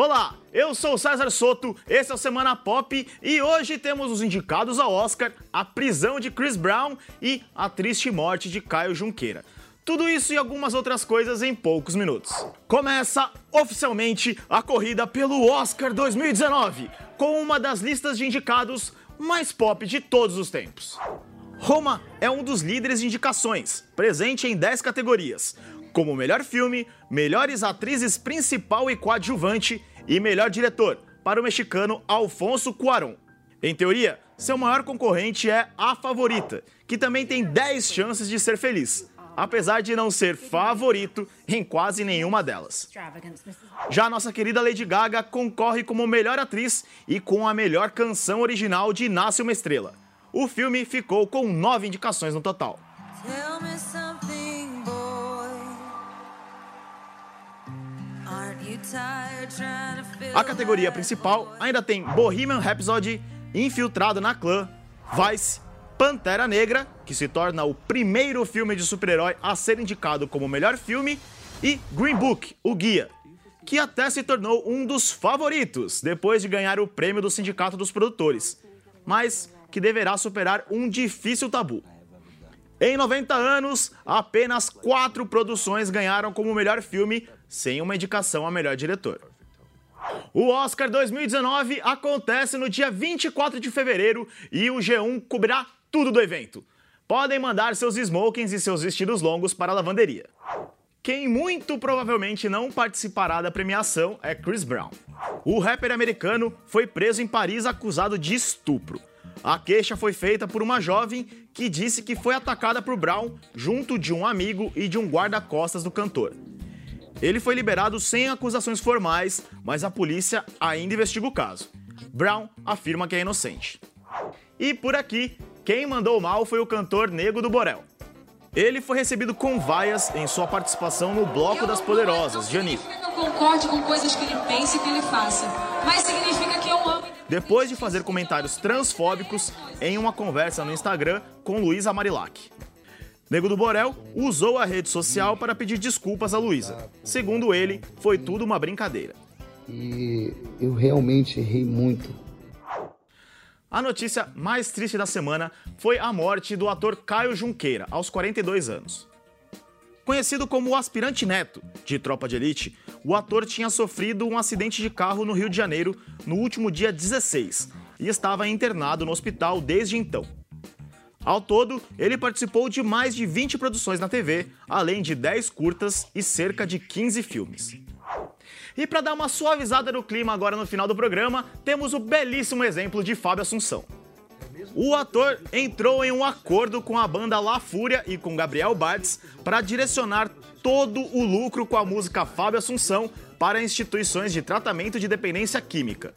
Olá, eu sou o César Soto, esse é o Semana Pop e hoje temos os indicados ao Oscar, a prisão de Chris Brown e a triste morte de Caio Junqueira. Tudo isso e algumas outras coisas em poucos minutos. Começa oficialmente a corrida pelo Oscar 2019, com uma das listas de indicados mais pop de todos os tempos. Roma é um dos líderes de indicações, presente em 10 categorias, como melhor filme, melhores atrizes principal e coadjuvante e melhor diretor, para o mexicano Alfonso Cuarón. Em teoria, seu maior concorrente é A Favorita, que também tem 10 chances de ser feliz, apesar de não ser favorito em quase nenhuma delas. Já nossa querida Lady Gaga concorre como melhor atriz e com a melhor canção original de Nasce uma Estrela. O filme ficou com nove indicações no total. A categoria principal ainda tem Bohemian Rhapsody, Infiltrado na Clã, Vice, Pantera Negra, que se torna o primeiro filme de super-herói a ser indicado como melhor filme, e Green Book, o Guia, que até se tornou um dos favoritos depois de ganhar o prêmio do Sindicato dos Produtores, mas que deverá superar um difícil tabu. Em 90 anos, apenas quatro produções ganharam como melhor filme, sem uma indicação a melhor diretor. O Oscar 2019 acontece no dia 24 de fevereiro e o G1 cobrirá tudo do evento. Podem mandar seus smokings e seus vestidos longos para a lavanderia. Quem muito provavelmente não participará da premiação é Chris Brown. O rapper americano foi preso em Paris acusado de estupro. A queixa foi feita por uma jovem que disse que foi atacada por Brown junto de um amigo e de um guarda-costas do cantor. Ele foi liberado sem acusações formais, mas a polícia ainda investiga o caso. Brown afirma que é inocente. E por aqui, quem mandou mal foi o cantor Nego do Borel. Ele foi recebido com vaias em sua participação no Bloco das Poderosas, de Anitta. Não concorde com coisas que ele pensa e que ele faça, mas significa eu depois de fazer comentários transfóbicos em uma conversa no Instagram com Luísa Marilac. Nego do Borel usou a rede social para pedir desculpas a Luísa. Segundo ele, foi tudo uma brincadeira. E eu realmente errei muito. A notícia mais triste da semana foi a morte do ator Caio Junqueira, aos 42 anos. Conhecido como o aspirante neto de Tropa de Elite, o ator tinha sofrido um acidente de carro no Rio de Janeiro no último dia 16 e estava internado no hospital desde então. Ao todo, ele participou de mais de 20 produções na TV, além de 10 curtas e cerca de 15 filmes. E para dar uma suavizada no clima agora no final do programa, temos o belíssimo exemplo de Fábio Assunção. O ator entrou em um acordo com a banda La Fúria e com Gabriel Bartz para direcionar todo o lucro com a música Fábio Assunção para instituições de tratamento de dependência química.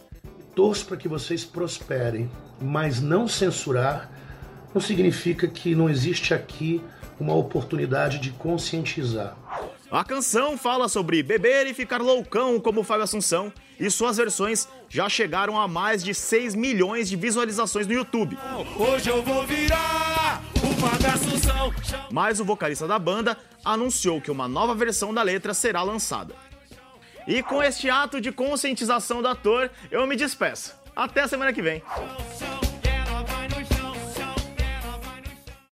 Torço para que vocês prosperem, mas não censurar não significa que não existe aqui uma oportunidade de conscientizar. A canção fala sobre beber e ficar loucão como Fábio Assunção e suas versões já chegaram a mais de 6 milhões de visualizações no YouTube. Hoje eu vou virar Assunção. Mas o vocalista da banda anunciou que uma nova versão da letra será lançada. E com este ato de conscientização do ator, eu me despeço. Até a semana que vem.